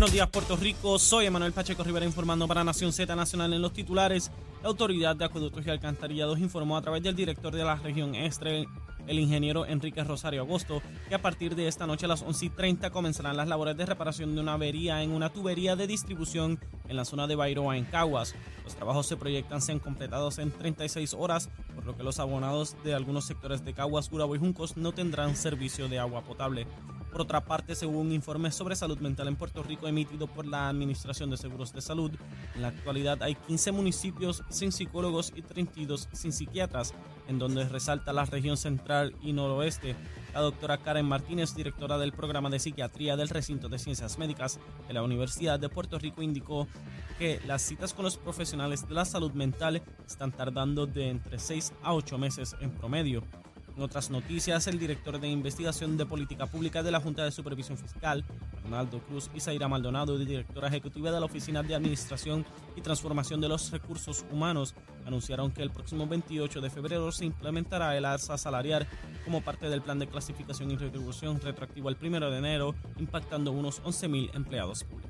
Buenos días, Puerto Rico. Soy Emanuel Pacheco Rivera informando para Nación Z Nacional en los titulares. La Autoridad de Acueductos y Alcantarillados informó a través del director de la región Estre, el ingeniero Enrique Rosario Agosto, que a partir de esta noche a las 11 y 30 comenzarán las labores de reparación de una avería en una tubería de distribución en la zona de Bairoa, en Caguas. Los trabajos se proyectan sean completados en 36 horas, por lo que los abonados de algunos sectores de Caguas, Gurabo y Juncos no tendrán servicio de agua potable. Por otra parte, según un informe sobre salud mental en Puerto Rico emitido por la Administración de Seguros de Salud, en la actualidad hay 15 municipios sin psicólogos y 32 sin psiquiatras, en donde resalta la región central y noroeste. La doctora Karen Martínez, directora del programa de psiquiatría del recinto de ciencias médicas de la Universidad de Puerto Rico, indicó que las citas con los profesionales de la salud mental están tardando de entre 6 a 8 meses en promedio. En otras noticias, el director de investigación de política pública de la Junta de Supervisión Fiscal, Arnaldo Cruz y Zaira Maldonado, directora ejecutiva de la Oficina de Administración y Transformación de los Recursos Humanos, anunciaron que el próximo 28 de febrero se implementará el alza salarial como parte del plan de clasificación y retribución retroactivo al 1 de enero, impactando unos 11.000 empleados públicos.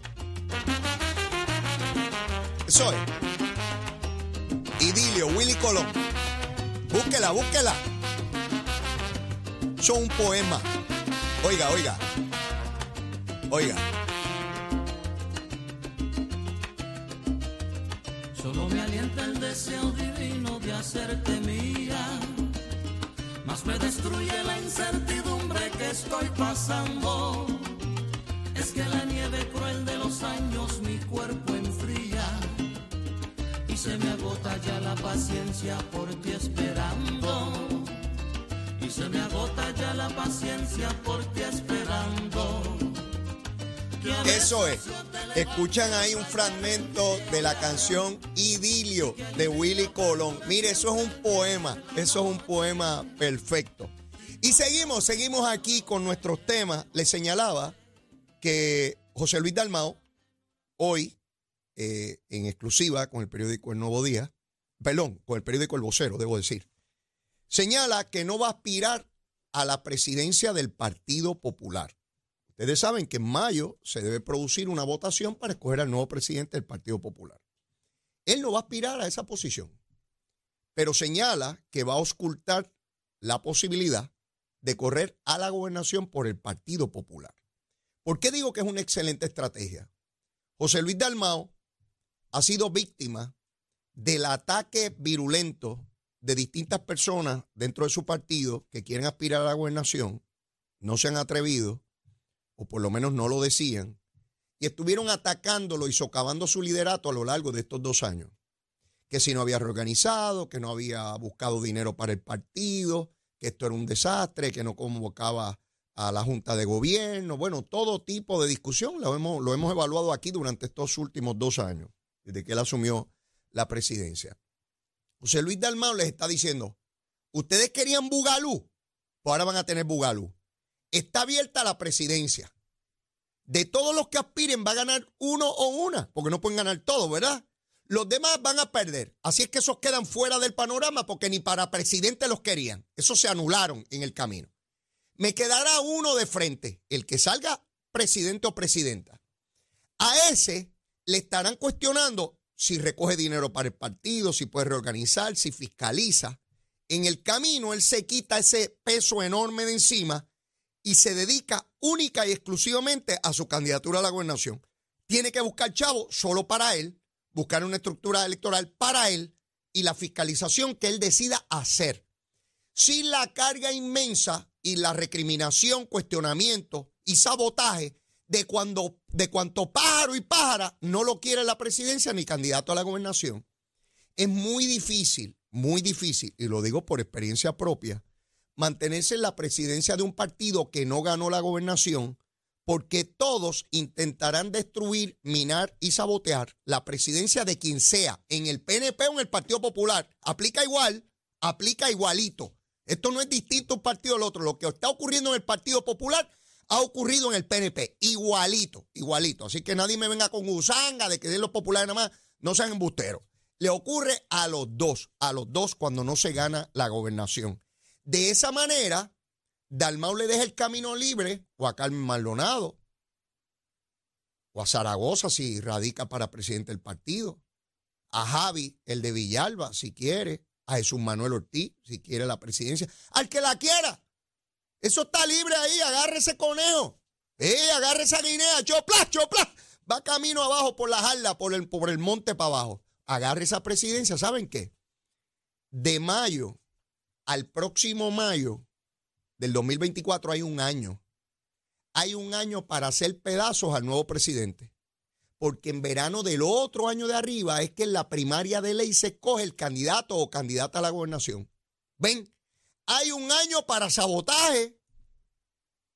Es. Idilio, Willy Colón. Búsquela, búsquela. Son un poema. Oiga, oiga. Oiga. Solo me alienta el deseo divino de hacerte mía. Más me destruye la incertidumbre que estoy pasando. Es que la nieve cruel de los años mi cuerpo agota ya la paciencia por ti esperando. Y se me agota ya la paciencia por ti esperando. Eso es. Escuchan ahí un fragmento de la canción Idilio de Willy Colón. Mire, eso es un poema. Eso es un poema perfecto. Y seguimos, seguimos aquí con nuestros temas. Les señalaba que José Luis Dalmao, hoy, eh, en exclusiva con el periódico El Nuevo Día, perdón, con el periódico El Vocero, debo decir, señala que no va a aspirar a la presidencia del Partido Popular. Ustedes saben que en mayo se debe producir una votación para escoger al nuevo presidente del Partido Popular. Él no va a aspirar a esa posición, pero señala que va a auscultar la posibilidad de correr a la gobernación por el Partido Popular. ¿Por qué digo que es una excelente estrategia? José Luis Dalmao ha sido víctima del ataque virulento de distintas personas dentro de su partido que quieren aspirar a la gobernación, no se han atrevido, o por lo menos no lo decían, y estuvieron atacándolo y socavando su liderato a lo largo de estos dos años. Que si no había reorganizado, que no había buscado dinero para el partido, que esto era un desastre, que no convocaba a la Junta de Gobierno, bueno, todo tipo de discusión lo hemos, lo hemos evaluado aquí durante estos últimos dos años, desde que él asumió la presidencia. José Luis Dalmau les está diciendo, ustedes querían Bugalú, pues ahora van a tener Bugalú. Está abierta la presidencia. De todos los que aspiren va a ganar uno o una, porque no pueden ganar todos, ¿verdad? Los demás van a perder. Así es que esos quedan fuera del panorama porque ni para presidente los querían. Esos se anularon en el camino. Me quedará uno de frente, el que salga presidente o presidenta. A ese le estarán cuestionando si recoge dinero para el partido, si puede reorganizar, si fiscaliza. En el camino él se quita ese peso enorme de encima y se dedica única y exclusivamente a su candidatura a la gobernación. Tiene que buscar chavo solo para él, buscar una estructura electoral para él y la fiscalización que él decida hacer. Sin la carga inmensa y la recriminación, cuestionamiento y sabotaje de cuando de cuanto pájaro y pájara no lo quiere la presidencia ni candidato a la gobernación. Es muy difícil, muy difícil, y lo digo por experiencia propia, mantenerse en la presidencia de un partido que no ganó la gobernación porque todos intentarán destruir, minar y sabotear la presidencia de quien sea, en el PNP o en el Partido Popular. Aplica igual, aplica igualito. Esto no es distinto un partido al otro. Lo que está ocurriendo en el Partido Popular ha ocurrido en el PNP. Igualito, igualito. Así que nadie me venga con gusanga de que de los populares nada más no sean embusteros. Le ocurre a los dos, a los dos cuando no se gana la gobernación. De esa manera, Dalmau le deja el camino libre o a Carmen Maldonado o a Zaragoza si radica para presidente del partido, a Javi, el de Villalba, si quiere, a Jesús Manuel Ortiz, si quiere la presidencia, al que la quiera. Eso está libre ahí, agarre ese conejo, eh, agarre esa guinea, chopla, chopla, va camino abajo por la jarla, por el, por el monte para abajo. Agarre esa presidencia, ¿saben qué? De mayo al próximo mayo, del 2024 hay un año. Hay un año para hacer pedazos al nuevo presidente. Porque en verano del otro año de arriba es que en la primaria de ley se escoge el candidato o candidata a la gobernación. ¿Ven? Hay un año para sabotaje,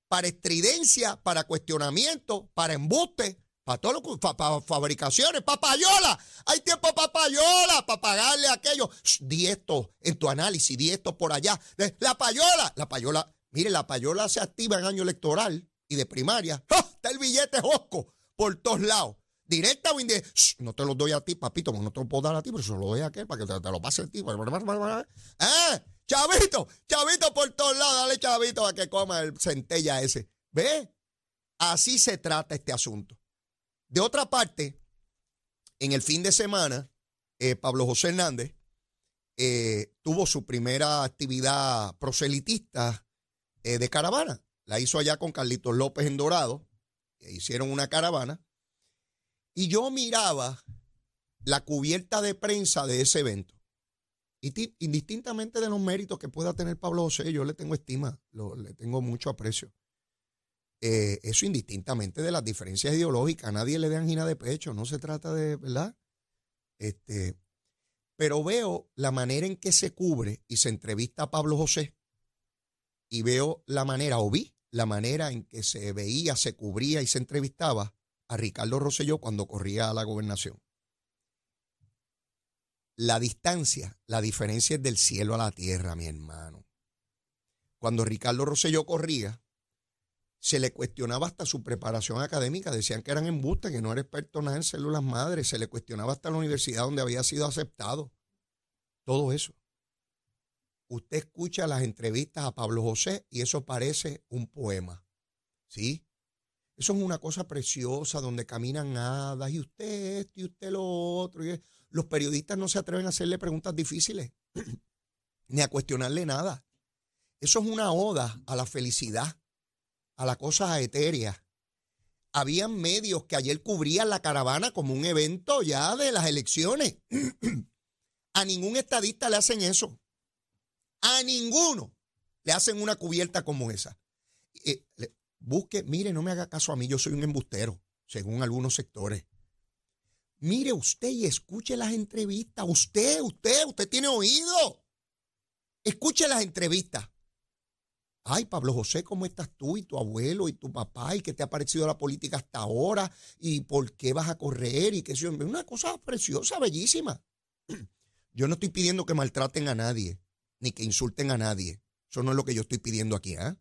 para estridencia, para cuestionamiento, para embuste, para todo lo para, fabricaciones, papayola. Hay tiempo para payola, para pagarle a aquellos. Di esto en tu análisis, di esto por allá. La payola, la payola Mire, la payola se activa en año electoral y de primaria. Está el billete josco por todos lados. Directa o indirecta. No te lo doy a ti, papito, no te lo puedo dar a ti, pero se lo doy a aquel para que te, lo pase a ti. ¡Eh! Chavito, chavito por todos lados, dale chavito a que coma el centella ese. ¿Ve? Así se trata este asunto. De otra parte, en el fin de semana, eh, Pablo José Hernández eh, tuvo su primera actividad proselitista eh, de caravana. La hizo allá con Carlitos López en Dorado. hicieron una caravana. Y yo miraba la cubierta de prensa de ese evento. Y indistintamente de los méritos que pueda tener Pablo José, yo le tengo estima, le tengo mucho aprecio. Eh, eso indistintamente de las diferencias ideológicas. Nadie le dé angina de pecho, no se trata de, ¿verdad? Este, pero veo la manera en que se cubre y se entrevista a Pablo José y veo la manera, o vi la manera en que se veía, se cubría y se entrevistaba a Ricardo Rosselló cuando corría a la gobernación. La distancia, la diferencia es del cielo a la tierra, mi hermano. Cuando Ricardo Rosselló corría, se le cuestionaba hasta su preparación académica. Decían que eran embustes, que no era experto nada en células madres. Se le cuestionaba hasta la universidad donde había sido aceptado. Todo eso usted escucha las entrevistas a Pablo José y eso parece un poema. ¿Sí? Eso es una cosa preciosa donde caminan hadas y usted esto y usted lo otro. los periodistas no se atreven a hacerle preguntas difíciles ni a cuestionarle nada. Eso es una oda a la felicidad, a la cosa etérea. Habían medios que ayer cubrían la caravana como un evento ya de las elecciones. a ningún estadista le hacen eso. A ninguno le hacen una cubierta como esa. Eh, busque, mire, no me haga caso a mí, yo soy un embustero, según algunos sectores. Mire usted y escuche las entrevistas. Usted, usted, usted tiene oído. Escuche las entrevistas. Ay, Pablo José, ¿cómo estás tú y tu abuelo y tu papá? ¿Y qué te ha parecido la política hasta ahora? ¿Y por qué vas a correr? Y qué sé Una cosa preciosa, bellísima. Yo no estoy pidiendo que maltraten a nadie ni que insulten a nadie. Eso no es lo que yo estoy pidiendo aquí. ¿eh?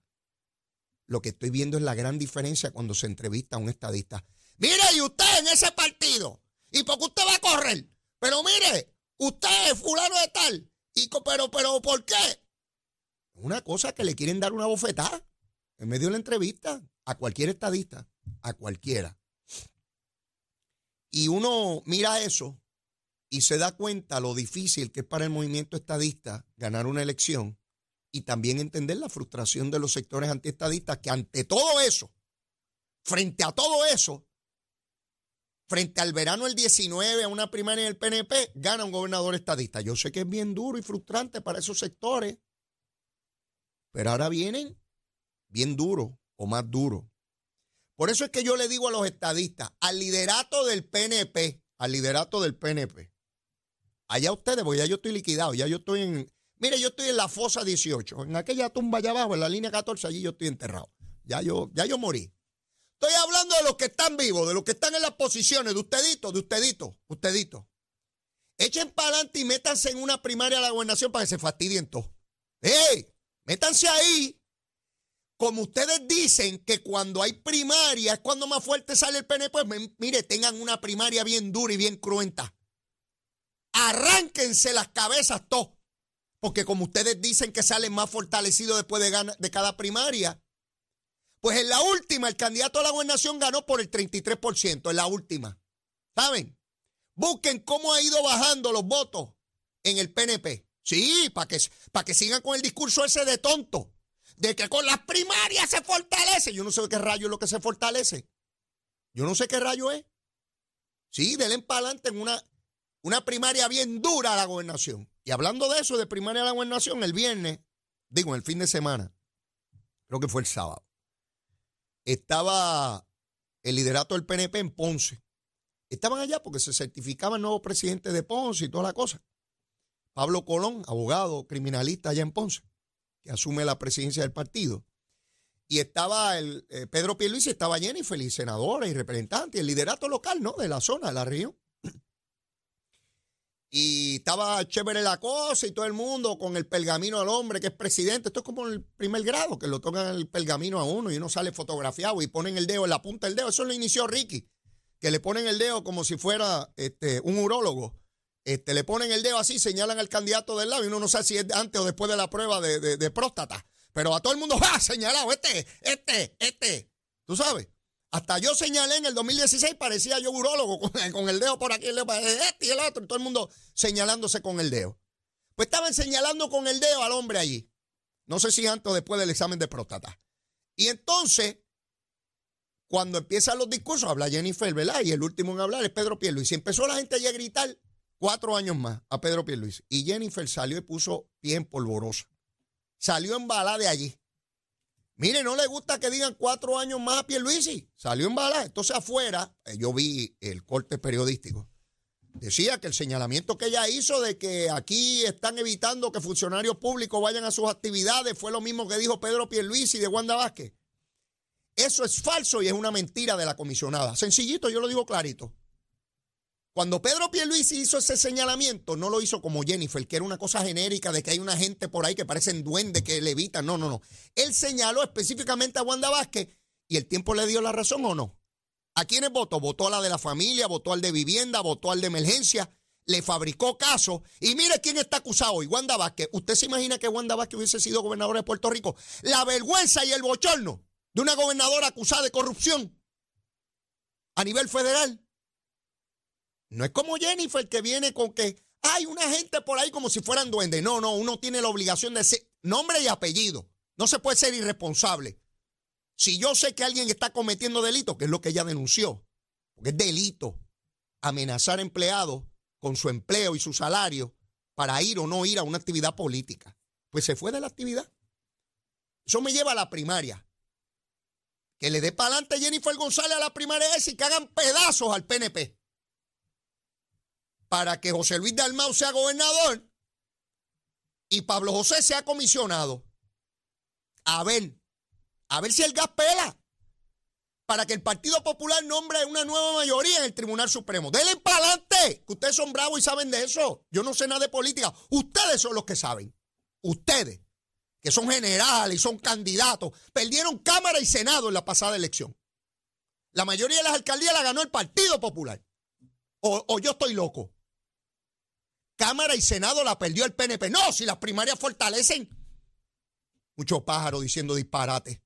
Lo que estoy viendo es la gran diferencia cuando se entrevista a un estadista. Mire, y usted en ese partido, ¿y por qué usted va a correr? Pero mire, usted es fulano de tal. Y, pero, pero, ¿por qué? Una cosa que le quieren dar una bofetada en medio de la entrevista a cualquier estadista, a cualquiera. Y uno mira eso y se da cuenta lo difícil que es para el movimiento estadista ganar una elección y también entender la frustración de los sectores antiestadistas que ante todo eso, frente a todo eso, frente al verano del 19 a una primaria del PNP, gana un gobernador estadista. Yo sé que es bien duro y frustrante para esos sectores, pero ahora vienen bien duros o más duros. Por eso es que yo le digo a los estadistas, al liderato del PNP, al liderato del PNP, Allá ustedes, porque ya yo estoy liquidado, ya yo estoy en. Mire, yo estoy en la fosa 18, en aquella tumba allá abajo, en la línea 14, allí yo estoy enterrado. Ya yo, ya yo morí. Estoy hablando de los que están vivos, de los que están en las posiciones, deustedito, deustedito,ustedito. Echen para adelante y métanse en una primaria de la gobernación para que se fastidien todos. ¡Ey! Métanse ahí. Como ustedes dicen que cuando hay primaria es cuando más fuerte sale el PNP, pues mire, tengan una primaria bien dura y bien cruenta. Arránquense las cabezas todos. Porque como ustedes dicen que salen más fortalecidos después de, de cada primaria, pues en la última el candidato a la gobernación ganó por el 33%, en la última. ¿Saben? Busquen cómo ha ido bajando los votos en el PNP. Sí, para que, para que sigan con el discurso ese de tonto, de que con las primarias se fortalece. Yo no sé qué rayo es lo que se fortalece. Yo no sé qué rayo es. Sí, denle para adelante en una, una primaria bien dura a la gobernación. Y hablando de eso, de primaria a la gobernación, el viernes, digo, el fin de semana, creo que fue el sábado, estaba el liderato del PNP en Ponce. Estaban allá porque se certificaba el nuevo presidente de Ponce y toda la cosa. Pablo Colón, abogado criminalista allá en Ponce, que asume la presidencia del partido. Y estaba el eh, Pedro Pierluisi, estaba Jennifer, y senadora y representante, y el liderato local, ¿no? De la zona, de la región. Y estaba chévere la cosa y todo el mundo con el pergamino al hombre que es presidente. Esto es como el primer grado, que lo tocan el pergamino a uno y uno sale fotografiado y ponen el dedo en la punta del dedo. Eso lo inició Ricky, que le ponen el dedo como si fuera este, un urólogo. Este, le ponen el dedo así, señalan al candidato del lado y uno no sabe si es antes o después de la prueba de, de próstata. Pero a todo el mundo, ¡ah! Señalado, este, este, este. ¿Tú sabes? Hasta yo señalé en el 2016, parecía yo urólogo, con, el dedo por aquí, el dedo este y el otro, y todo el mundo señalándose con el dedo. Pues estaban señalando con el dedo al hombre allí. No sé si antes o después del examen de próstata. Y entonces, cuando empiezan los discursos, habla Jennifer, ¿verdad? Y el último en hablar es Pedro Pierluisi. Y empezó la gente allí a gritar cuatro años más a Pedro Pierluisi. Y Jennifer salió y puso pie en polvorosa. Salió en bala de allí. Mire, no le gusta que digan cuatro años más a Pierluisi. Salió en bala. Entonces afuera, eh, yo vi el corte periodístico. Decía que el señalamiento que ella hizo de que aquí están evitando que funcionarios públicos vayan a sus actividades fue lo mismo que dijo Pedro Pierluisi de Wanda Vázquez. Eso es falso y es una mentira de la comisionada. Sencillito, yo lo digo clarito. Cuando Pedro Pierluisi hizo ese señalamiento, no lo hizo como Jennifer, que era una cosa genérica de que hay una gente por ahí que parecen duendes que levitan. No, no, no. Él señaló específicamente a Wanda Vázquez y el tiempo le dio la razón o no. ¿A quiénes votó? Votó a la de la familia, votó al de vivienda, votó al de emergencia, le fabricó caso. Y mire quién está acusado hoy, Wanda Vázquez. ¿Usted se imagina que Wanda Vázquez hubiese sido gobernadora de Puerto Rico? La vergüenza y el bochorno de una gobernadora acusada de corrupción a nivel federal. No es como Jennifer que viene con que hay una gente por ahí como si fueran duendes. No, no, uno tiene la obligación de ser nombre y apellido. No se puede ser irresponsable. Si yo sé que alguien está cometiendo delito, que es lo que ella denunció, porque es delito amenazar empleados con su empleo y su salario para ir o no ir a una actividad política, pues se fue de la actividad. Eso me lleva a la primaria. Que le dé para adelante Jennifer González a la primaria esa y que hagan pedazos al PNP para que José Luis Dalmau sea gobernador y Pablo José sea comisionado. A ver, a ver si el gas pela. Para que el Partido Popular nombre una nueva mayoría en el Tribunal Supremo. Denle para adelante, que ustedes son bravos y saben de eso. Yo no sé nada de política. Ustedes son los que saben. Ustedes, que son generales y son candidatos, perdieron Cámara y Senado en la pasada elección. La mayoría de las alcaldías la ganó el Partido Popular. O, o yo estoy loco. Cámara y Senado la perdió el PNP. No, si las primarias fortalecen. Muchos pájaros diciendo disparate.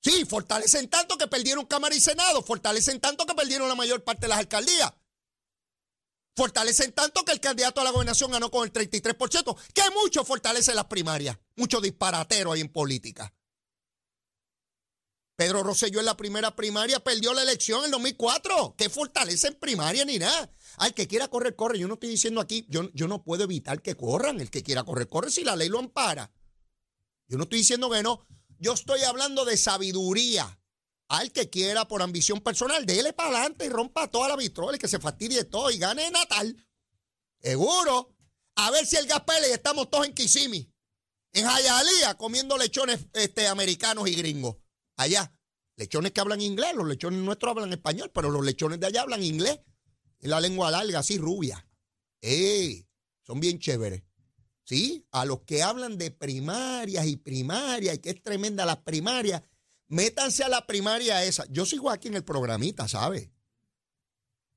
Sí, fortalecen tanto que perdieron Cámara y Senado. Fortalecen tanto que perdieron la mayor parte de las alcaldías. Fortalecen tanto que el candidato a la gobernación ganó con el 33%. Que mucho fortalece las primarias. Mucho disparatero ahí en política. Pedro Rosselló en la primera primaria perdió la elección en el 2004. ¿Qué fortalece en primaria ni nada? Al que quiera correr, corre. Yo no estoy diciendo aquí, yo, yo no puedo evitar que corran. El que quiera correr, corre si la ley lo ampara. Yo no estoy diciendo que no. Yo estoy hablando de sabiduría. Al que quiera por ambición personal, déle para adelante y rompa toda la vitrola y que se fastidie todo y gane Natal. Seguro. A ver si el gas y estamos todos en Kissimmee, en Jayalía, comiendo lechones este, americanos y gringos. Allá. Lechones que hablan inglés, los lechones nuestros hablan español, pero los lechones de allá hablan inglés. Es la lengua larga, así rubia. ¡Eh! Son bien chéveres. ¿Sí? A los que hablan de primarias y primarias, y que es tremenda las primarias, métanse a la primaria esa. Yo sigo aquí en el programita, ¿sabes?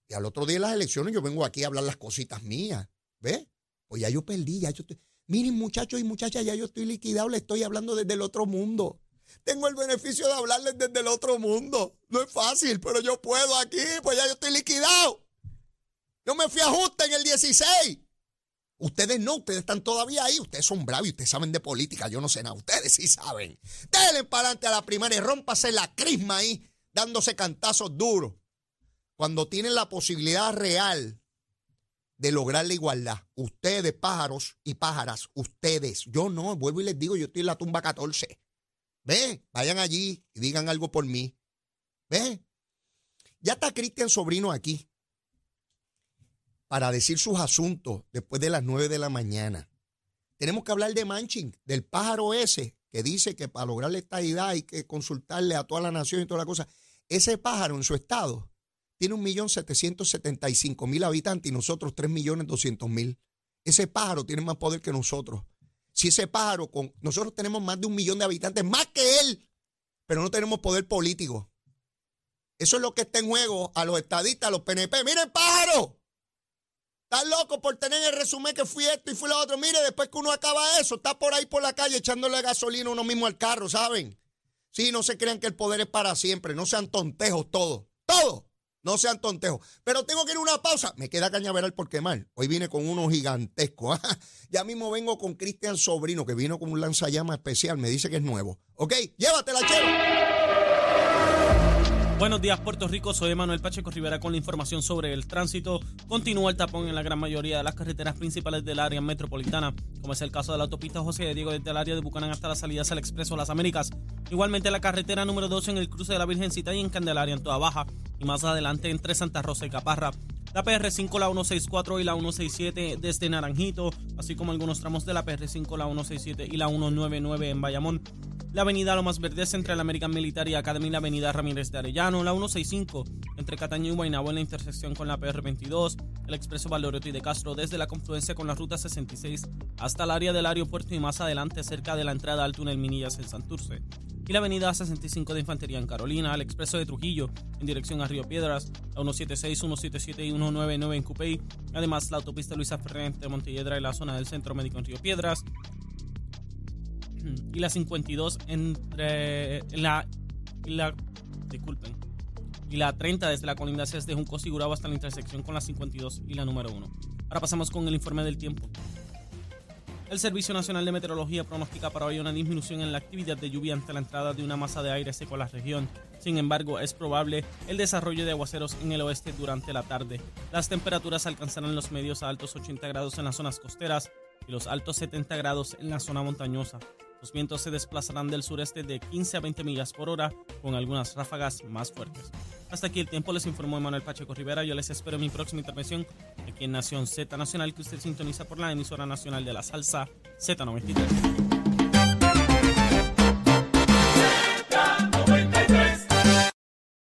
Y al otro día de las elecciones yo vengo aquí a hablar las cositas mías. ¿Ves? Pues ya yo perdí, ya yo estoy. Miren, muchachos y muchachas, ya yo estoy liquidado, le estoy hablando desde el otro mundo. Tengo el beneficio de hablarles desde el otro mundo. No es fácil, pero yo puedo aquí, pues ya yo estoy liquidado. Yo me fui a en el 16. Ustedes no, ustedes están todavía ahí. Ustedes son bravos y ustedes saben de política. Yo no sé nada. Ustedes sí saben. Denle para adelante a la primaria y rómpase la crisma ahí, dándose cantazos duros. Cuando tienen la posibilidad real de lograr la igualdad. Ustedes, pájaros y pájaras, ustedes. Yo no, vuelvo y les digo, yo estoy en la tumba 14. Ve, vayan allí y digan algo por mí. Ve. Ya está Cristian Sobrino aquí para decir sus asuntos después de las 9 de la mañana. Tenemos que hablar de Manchin, del pájaro ese que dice que para lograr la estadidad hay que consultarle a toda la nación y toda la cosa. Ese pájaro en su estado tiene 1.775.000 habitantes y nosotros 3.200.000. Ese pájaro tiene más poder que nosotros. Si ese pájaro, con nosotros tenemos más de un millón de habitantes, más que él, pero no tenemos poder político. Eso es lo que está en juego a los estadistas, a los PNP. Miren, pájaro. Estás loco por tener el resumen que fui esto y fui lo otro. Mire, después que uno acaba eso, está por ahí por la calle echándole gasolina uno mismo al carro, ¿saben? Sí, no se crean que el poder es para siempre. No sean tontejos todos. Todos. No sean tontejos. Pero tengo que ir a una pausa. Me queda cañaveral por quemar. Hoy vine con uno gigantesco. ya mismo vengo con Cristian Sobrino, que vino con un lanzallama especial. Me dice que es nuevo. ¿Ok? Llévatela, chero. Buenos días, Puerto Rico. Soy Manuel Pacheco Rivera con la información sobre el tránsito. Continúa el tapón en la gran mayoría de las carreteras principales del área metropolitana, como es el caso de la autopista José de Diego desde el área de Bucanán hasta las salidas al Expreso Las Américas. Igualmente la carretera número 2 en el cruce de la Virgencita y en Candelaria en toda baja. Y más adelante entre Santa Rosa y Caparra. La PR5, la 164 y la 167 desde Naranjito, así como algunos tramos de la PR5, la 167 y la 199 en Bayamón la avenida Lomas Verdes entre la American Military Academy y la avenida Ramírez de Arellano, la 165 entre Cataño y Guaynabo en la intersección con la PR22, el expreso Valoreto y de Castro desde la confluencia con la ruta 66 hasta el área del aeropuerto y más adelante cerca de la entrada al túnel Minillas en Santurce, y la avenida 65 de Infantería en Carolina, el expreso de Trujillo en dirección a Río Piedras, la 176, 177 y 199 en Cupey, además la autopista Luisa Ferrer entre Montelledra y la zona del Centro Médico en Río Piedras, y la 52 entre la, la disculpen y la 30 desde la colindancia desde Junco Sigurado hasta la intersección con la 52 y la número 1. Ahora pasamos con el informe del tiempo. El Servicio Nacional de Meteorología pronostica para hoy una disminución en la actividad de lluvia ante la entrada de una masa de aire seco a la región. Sin embargo, es probable el desarrollo de aguaceros en el oeste durante la tarde. Las temperaturas alcanzarán los medios a altos 80 grados en las zonas costeras y los altos 70 grados en la zona montañosa. Los vientos se desplazarán del sureste de 15 a 20 millas por hora, con algunas ráfagas más fuertes. Hasta aquí el tiempo, les informó Emanuel Pacheco Rivera. Yo les espero en mi próxima intervención aquí en Nación Z Nacional, que usted sintoniza por la emisora nacional de la salsa Z93.